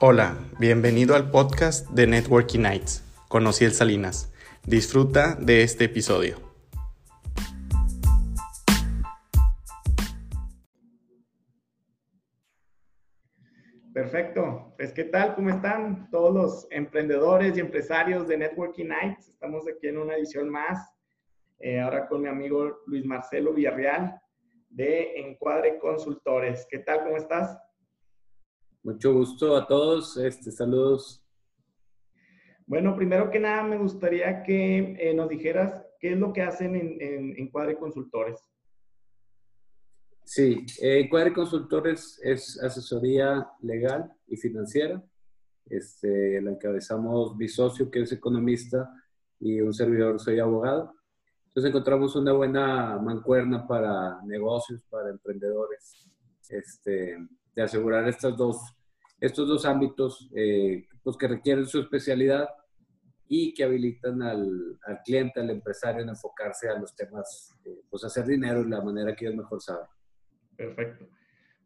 Hola, bienvenido al podcast de Networking Nights. Conocí el Salinas. Disfruta de este episodio. Perfecto. Pues, ¿qué tal? ¿Cómo están todos los emprendedores y empresarios de Networking Nights? Estamos aquí en una edición más. Eh, ahora con mi amigo Luis Marcelo Villarreal de Encuadre Consultores. ¿Qué tal? ¿Cómo estás? Mucho gusto a todos. Este, saludos. Bueno, primero que nada me gustaría que eh, nos dijeras qué es lo que hacen en, Encuadre Consultores. Sí, eh, Encuadre Consultores es asesoría legal y financiera. Este, la encabezamos mi socio, que es economista, y un servidor, soy abogado. Entonces encontramos una buena mancuerna para negocios, para emprendedores. Este, de asegurar estos dos, estos dos ámbitos eh, pues que requieren su especialidad y que habilitan al, al, cliente, al empresario en enfocarse a los temas, eh, pues hacer dinero de la manera que ellos mejor saben. Perfecto.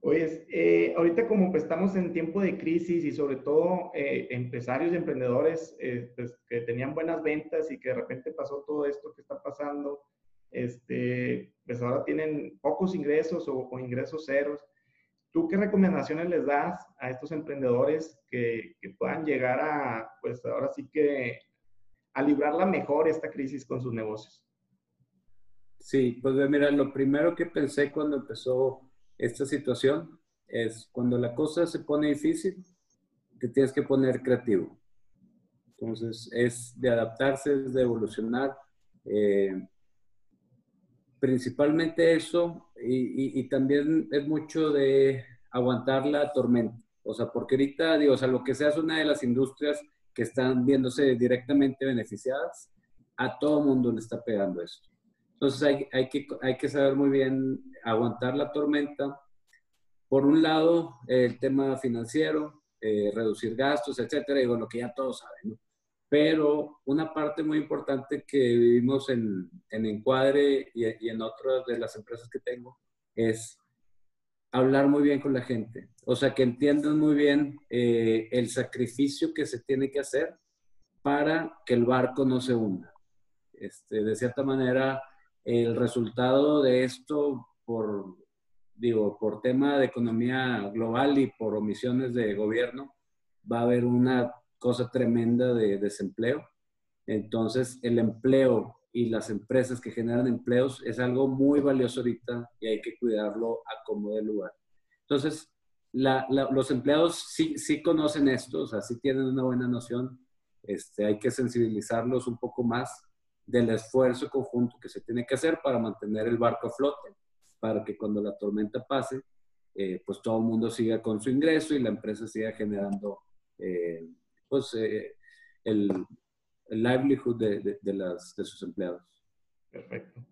Oye, eh, ahorita como pues estamos en tiempo de crisis y sobre todo empresarios y emprendedores pues, que tenían buenas ventas y que de repente pasó todo esto que está pasando, este, pues ahora tienen pocos ingresos o, o ingresos ceros. ¿Tú qué recomendaciones les das a estos emprendedores que, puedan llegar a, pues ahora sí que, a librarla mejor esta crisis con sus negocios? Sí, pues mira, lo primero que pensé cuando empezó esta situación es cuando la cosa se pone difícil, te tienes que poner creativo. Entonces, es de adaptarse, es de evolucionar. Eh, principalmente eso y, también es mucho de aguantar la tormenta. O sea, porque ahorita, digo, o sea, lo que sea es una de las industrias que están viéndose directamente beneficiadas, a todo mundo le está pegando esto. Entonces hay, hay, que, hay que saber muy bien aguantar la tormenta. Por un lado, el tema financiero, eh, reducir gastos, etcétera, digo, lo que ya todos saben, ¿no? Pero una parte muy importante que vivimos en, en Encuadre y, y, en otras de las empresas que tengo es hablar muy bien con la gente. O sea, que entiendan muy bien eh, el sacrificio que se tiene que hacer para que el barco no se hunda. Este, de cierta manera, el resultado de esto, por, digo, por tema de economía global y por omisiones de gobierno, va a haber una cosa tremenda de desempleo. Entonces, el empleo y las empresas que generan empleos es algo muy valioso ahorita y hay que cuidarlo a como de lugar. Entonces, los empleados sí, sí conocen esto, o sea, sí tienen una buena noción. Este, hay que sensibilizarlos un poco más del esfuerzo conjunto que se tiene que hacer para mantener el barco a flote, para que cuando la tormenta pase, eh, pues todo el mundo siga con su ingreso y la empresa siga generando eh, pues, eh, el, el, livelihood de, de, de sus empleados. Perfecto.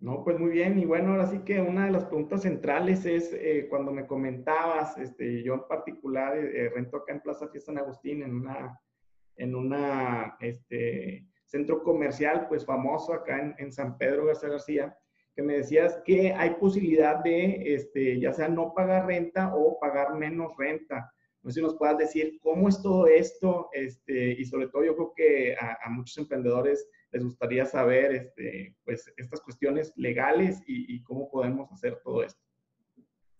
No, pues muy bien. Y bueno, ahora sí que una de las preguntas centrales es eh, cuando me comentabas, este, yo en particular eh, rento acá en Plaza Fiesta San Agustín, en una, en una este, centro comercial, pues famoso acá en, en, San Pedro García García, que me decías que hay posibilidad de, este, ya sea no pagar renta o pagar menos renta. No sé si nos puedas decir cómo es todo esto, este, y sobre todo yo creo que a, muchos emprendedores les gustaría saber este, pues, estas cuestiones legales y, cómo podemos hacer todo esto.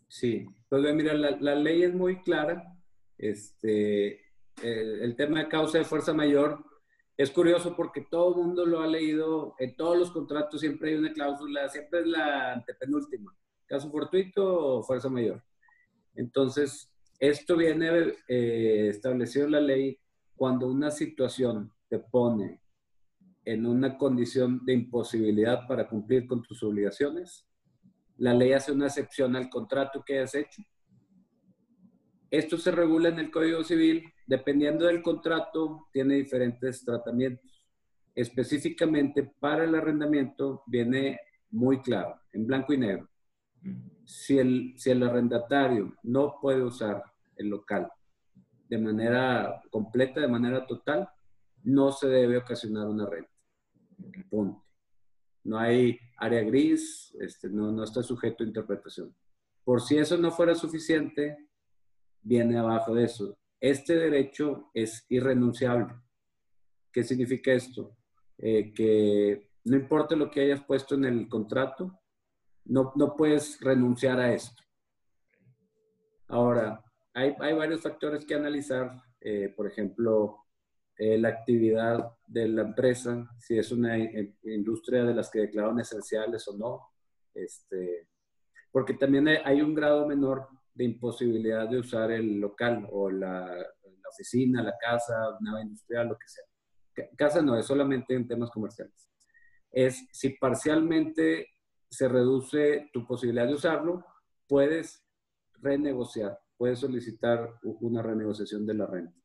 Sí, pues mira, la, ley es muy clara. Este, el, tema de causa de fuerza mayor es curioso porque todo el mundo lo ha leído, en todos los contratos siempre hay una cláusula, siempre es la antepenúltima, caso fortuito o fuerza mayor. Entonces, esto viene eh, establecido en la ley cuando una situación te pone en una condición de imposibilidad para cumplir con tus obligaciones. La ley hace una excepción al contrato que has hecho. Esto se regula en el Código Civil. Dependiendo del contrato, tiene diferentes tratamientos. Específicamente para el arrendamiento viene muy claro, en blanco y negro si el, si el arrendatario no puede usar el local de manera completa, de manera total, no se debe ocasionar una renta. Punto. No hay área gris, este, no, no está sujeto a interpretación. Por si eso no fuera suficiente, viene abajo de eso. este derecho es irrenunciable. ¿Qué significa esto? Eh, que no importa lo que hayas puesto en el contrato, no, no puedes renunciar a esto. Ahora, hay, hay varios factores que analizar, eh, por ejemplo, eh, la actividad de la empresa, si es una industria de las que declararon esenciales o no, este, porque también hay un grado menor de imposibilidad de usar el local o la, la oficina, la casa, nave industrial, lo que sea. Casa no, es solamente en temas comerciales. Es si parcialmente se reduce tu posibilidad de usarlo, puedes renegociar, puedes solicitar una renegociación de la renta.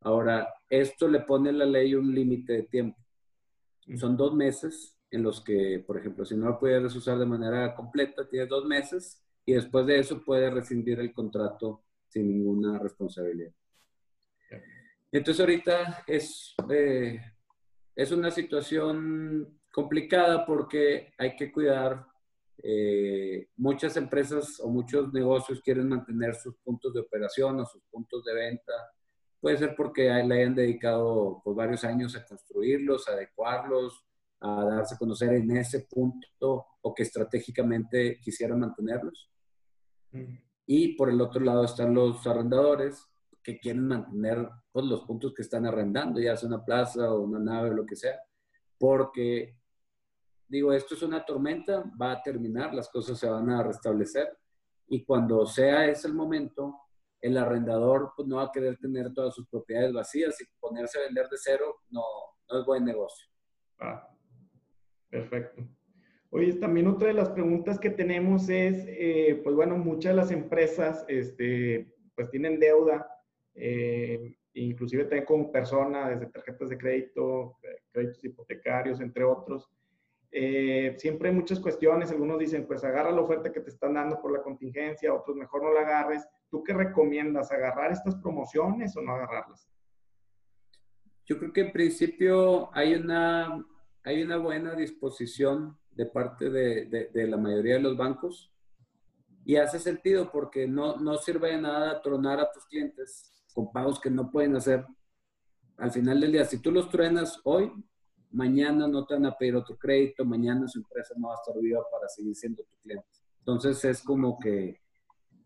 Ahora, esto le pone la ley un límite de tiempo. Son dos meses en los que, por ejemplo, si no lo puedes usar de manera completa, tienes dos meses y después de eso puedes rescindir el contrato sin ninguna responsabilidad. Entonces ahorita es, eh, es una situación complicada porque hay que cuidar. Eh, muchas empresas o muchos negocios quieren mantener sus puntos de operación o sus puntos de venta. Puede ser porque le hayan dedicado pues, varios años a construirlos, a adecuarlos, a darse a conocer en ese punto o que estratégicamente quisieran mantenerlos. Mm. Y por el otro lado están los arrendadores que quieren mantener pues, los puntos que están arrendando, ya sea una plaza o una nave o lo que sea, porque digo, esto es una tormenta, va a terminar, las cosas se van a restablecer y cuando sea ese el momento, el arrendador pues, no va a querer tener todas sus propiedades vacías y ponerse a vender de cero no, no es buen negocio. Ah, perfecto. Oye, también otra de las preguntas que tenemos es, eh, pues bueno, muchas de las empresas este, pues tienen deuda, eh, inclusive también como persona, desde tarjetas de crédito, eh, créditos hipotecarios, entre otros. Eh, siempre hay muchas cuestiones, algunos dicen, pues agarra la oferta que te están dando por la contingencia, otros mejor no la agarres. ¿Tú qué recomiendas? ¿Agarrar estas promociones o no agarrarlas? Yo creo que en principio hay una, hay una buena disposición de parte de, de, la mayoría de los bancos y hace sentido porque no, no sirve de nada tronar a tus clientes con pagos que no pueden hacer. Al final del día, si tú los truenas hoy, mañana no te van a pedir otro crédito, mañana su empresa no va a estar viva para seguir siendo tu cliente. Entonces es como que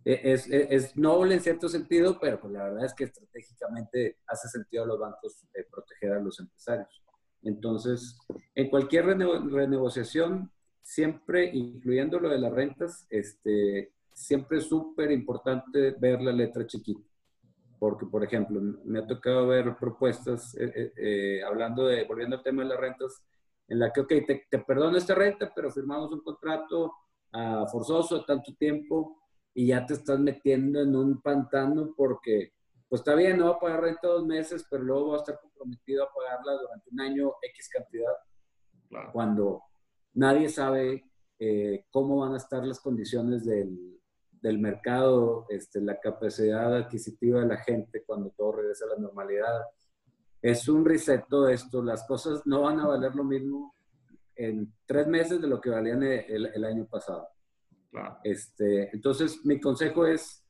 e, es, es, es, noble en cierto sentido, pero pues la verdad es que estratégicamente hace sentido a los bancos eh, proteger a los empresarios. Entonces, en cualquier renegociación, siempre, incluyendo lo de las rentas, este, siempre es súper importante ver la letra chiquita porque, por ejemplo, me ha tocado ver propuestas, eh, eh, eh, hablando de, volviendo al tema de las rentas, en la que, ok, te, te perdono esta renta, pero firmamos un contrato uh, forzoso a tanto tiempo y ya te estás metiendo en un pantano porque, pues está bien, no va a pagar renta dos meses, pero luego va a estar comprometido a pagarla durante un año X cantidad, cuando nadie sabe cómo van a estar las condiciones del, del mercado, este, la capacidad adquisitiva de la gente cuando todo regresa a la normalidad. Es un reset todo esto. Las cosas no van a valer lo mismo en tres meses de lo que valían el, año pasado. Este, entonces, mi consejo es,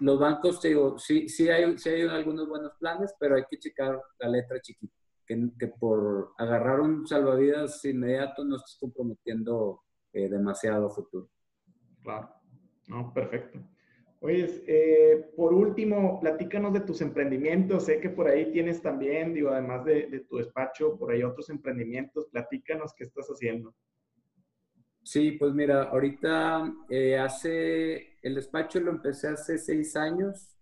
los bancos, te digo, sí, sí, hay, sí hay algunos buenos planes, pero hay que checar la letra chiquita. Que, que por agarrar un salvavidas inmediato no estés comprometiendo eh, demasiado futuro. Claro. No, perfecto. Oye, eh, por último, platícanos de tus emprendimientos. Sé que por ahí tienes también, digo, además de, tu despacho, por ahí otros emprendimientos. Platícanos qué estás haciendo. Sí, pues mira, ahorita eh, hace, el despacho lo empecé hace seis años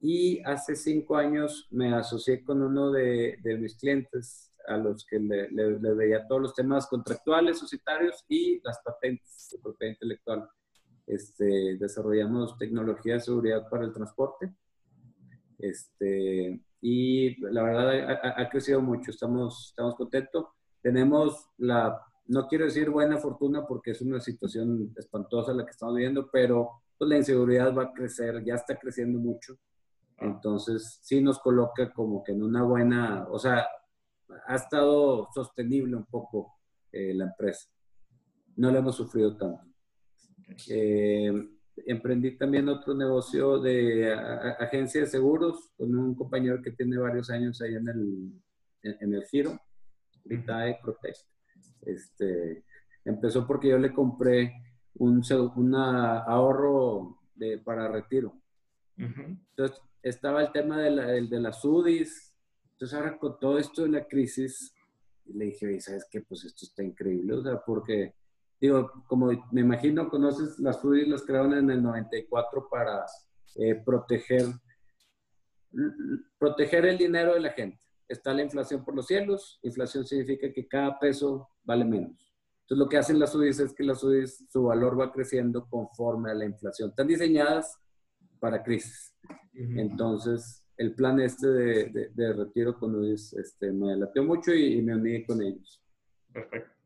y hace cinco años me asocié con uno de, mis clientes a los que le, le, veía todos los temas contractuales, societarios y las patentes de propiedad intelectual. Este, desarrollamos tecnología de seguridad para el transporte. Este, y la verdad ha, crecido mucho, estamos, contentos. Tenemos la, no quiero decir buena fortuna porque es una situación espantosa la que estamos viviendo, pero pues, la inseguridad va a crecer, ya está creciendo mucho. Entonces, sí nos coloca como que en una buena, o sea, ha estado sostenible un poco eh, la empresa. No le hemos sufrido tanto. Eh, emprendí también otro negocio de agencia de seguros con un compañero que tiene varios años ahí en el, en, el giro, Vitae Protect. Este, empezó porque yo le compré un una ahorro de, para retiro. Entonces, estaba el tema de, la, de las UDIs. Entonces, ahora con todo esto de la crisis, le dije, ¿sabes qué? Pues esto está increíble, o sea, porque digo, como me imagino, conoces, las FUDIs las crearon en el 94 para eh, proteger, proteger el dinero de la gente. Está la inflación por los cielos, inflación significa que cada peso vale menos. Entonces lo que hacen las UDIs es que las UDIs, su valor va creciendo conforme a la inflación. Están diseñadas para crisis. Entonces, el plan este de, de, retiro con UDIs este, me latió mucho y, y me uní con ellos. Perfecto.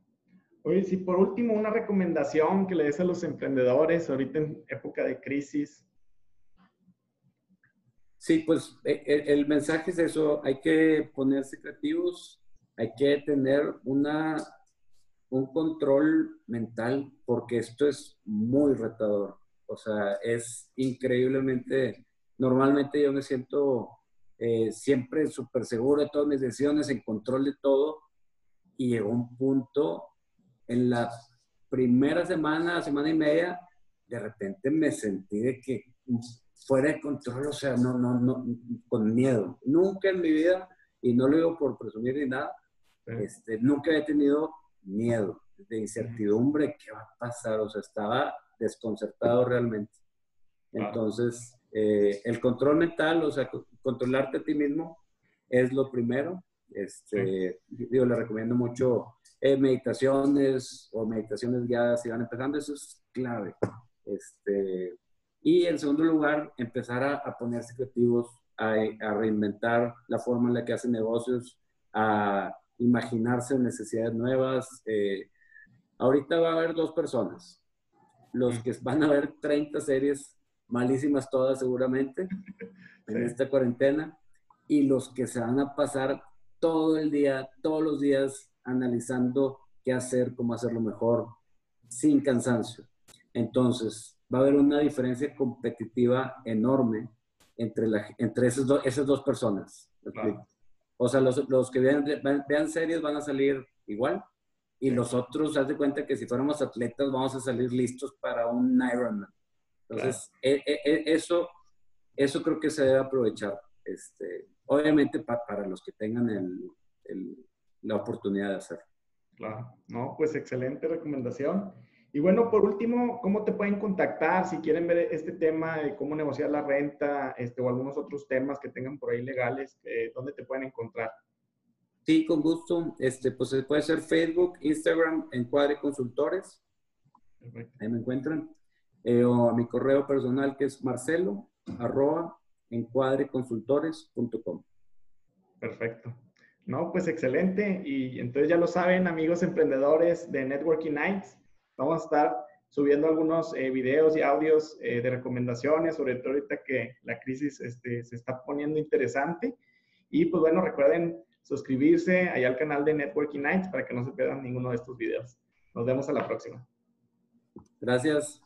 Oye, si por último una recomendación que le des a los emprendedores ahorita en época de crisis. Sí, pues e, e, el, mensaje es eso, hay que ponerse creativos, hay que tener una, un control mental porque esto es muy retador. O sea, es increíblemente, normalmente yo me siento eh, siempre súper seguro de todas mis decisiones, en control de todo, y llegó un punto en la primera semana, semana y media, de repente me sentí de que fuera de control, o sea, no, no, no, con miedo. Nunca en mi vida, y no lo digo por presumir ni nada, este, nunca he tenido miedo, de incertidumbre, ¿qué va a pasar? O sea, estaba desconcertado realmente. Entonces, eh, el control mental, o sea, controlarte a ti mismo es lo primero. Este, Digo, le recomiendo mucho eh, meditaciones o meditaciones guiadas si van empezando, eso es clave. Este, y en segundo lugar, empezar a, ponerse creativos, a, a, reinventar la forma en la que hacen negocios, a imaginarse necesidades nuevas. Eh, ahorita va a haber dos personas, los que van a ver 30 series, malísimas todas seguramente, en esta cuarentena, y los que se van a pasar todo el día, todos los días, analizando qué hacer, cómo hacerlo mejor, sin cansancio. Entonces, va a haber una diferencia competitiva enorme entre, la, entre esas, esas dos personas. O sea, los, los que vean, vean, series van a salir igual y los otros, haz de cuenta que si fuéramos atletas vamos a salir listos para un Ironman. Entonces, e, e, e, eso, eso creo que se debe aprovechar. Este, obviamente para los que tengan el, la oportunidad de hacerlo. Claro, no, pues excelente recomendación. Y bueno, por último, ¿cómo te pueden contactar si quieren ver este tema de cómo negociar la renta este, o algunos otros temas que tengan por ahí legales? Eh, ¿Dónde te pueden encontrar? Sí, con gusto. Este, pues puede ser Facebook, Instagram, Encuadre Consultores. Ahí me encuentran. Eh, o a mi correo personal que es marcelo arroba encuadreconsultores.com. Perfecto. No, pues excelente. Y entonces ya lo saben, amigos emprendedores de Networking Nights, vamos a estar subiendo algunos eh, videos y audios eh, de recomendaciones, sobre todo ahorita que la crisis este, se está poniendo interesante. Y pues bueno, recuerden suscribirse allá al canal de Networking Nights para que no se pierdan ninguno de estos videos. Nos vemos a la próxima. Gracias.